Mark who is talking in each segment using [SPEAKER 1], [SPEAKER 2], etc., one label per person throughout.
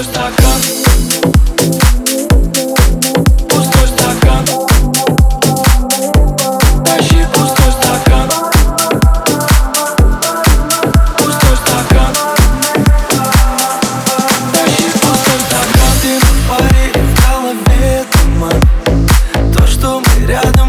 [SPEAKER 1] Пустой стакан. Пустой стакан. Тащи пустой стакан. Пустой стакан. Тащи пустой стакан. Дым парит в голове туман. То, что мы рядом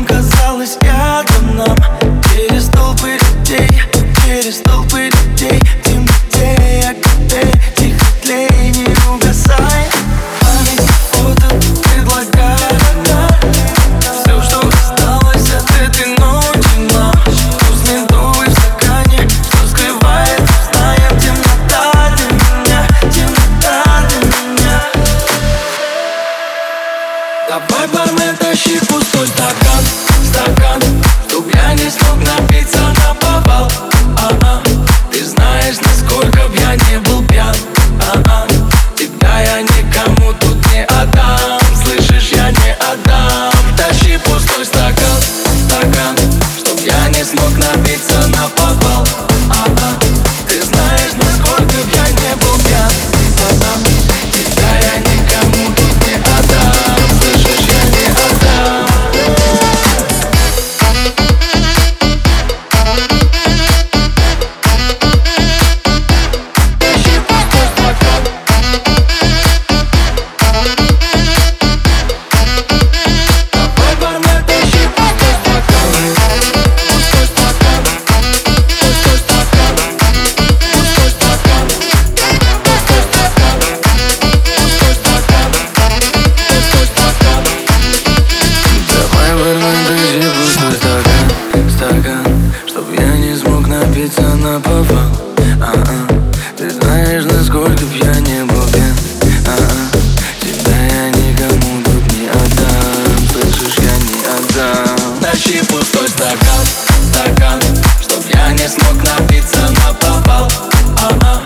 [SPEAKER 1] Давай, бармен, тащи пустой стакан, стакан. Чтоб я не смог напиться на повал а -а. Ты знаешь, насколько б я не был пьян. А -а. Тебя я никому тут не отдам. Слышишь, я не отдам. Тащи пустой стакан, стакан Чтоб я не смог напиться на повал а -а. Ты знаешь, насколько б я не был пьян. насколько б я не был пьян а -а. Тебя я никому тут не отдам. Слышишь, я не отдам. Тащи пустой стакан, стакан Чтоб я не смог напиться на попал. А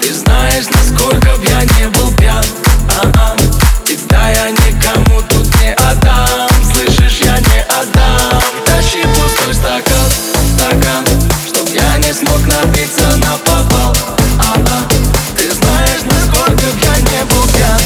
[SPEAKER 1] Ты знаешь, насколько б я не был пьян а а. Тебя я никому тут не отдам. Слышишь, я не отдам. Тащи пустой стакан, стакан Чтоб я не смог напиться на попал. Uh-uh. Конечно, сколько б я не был пьян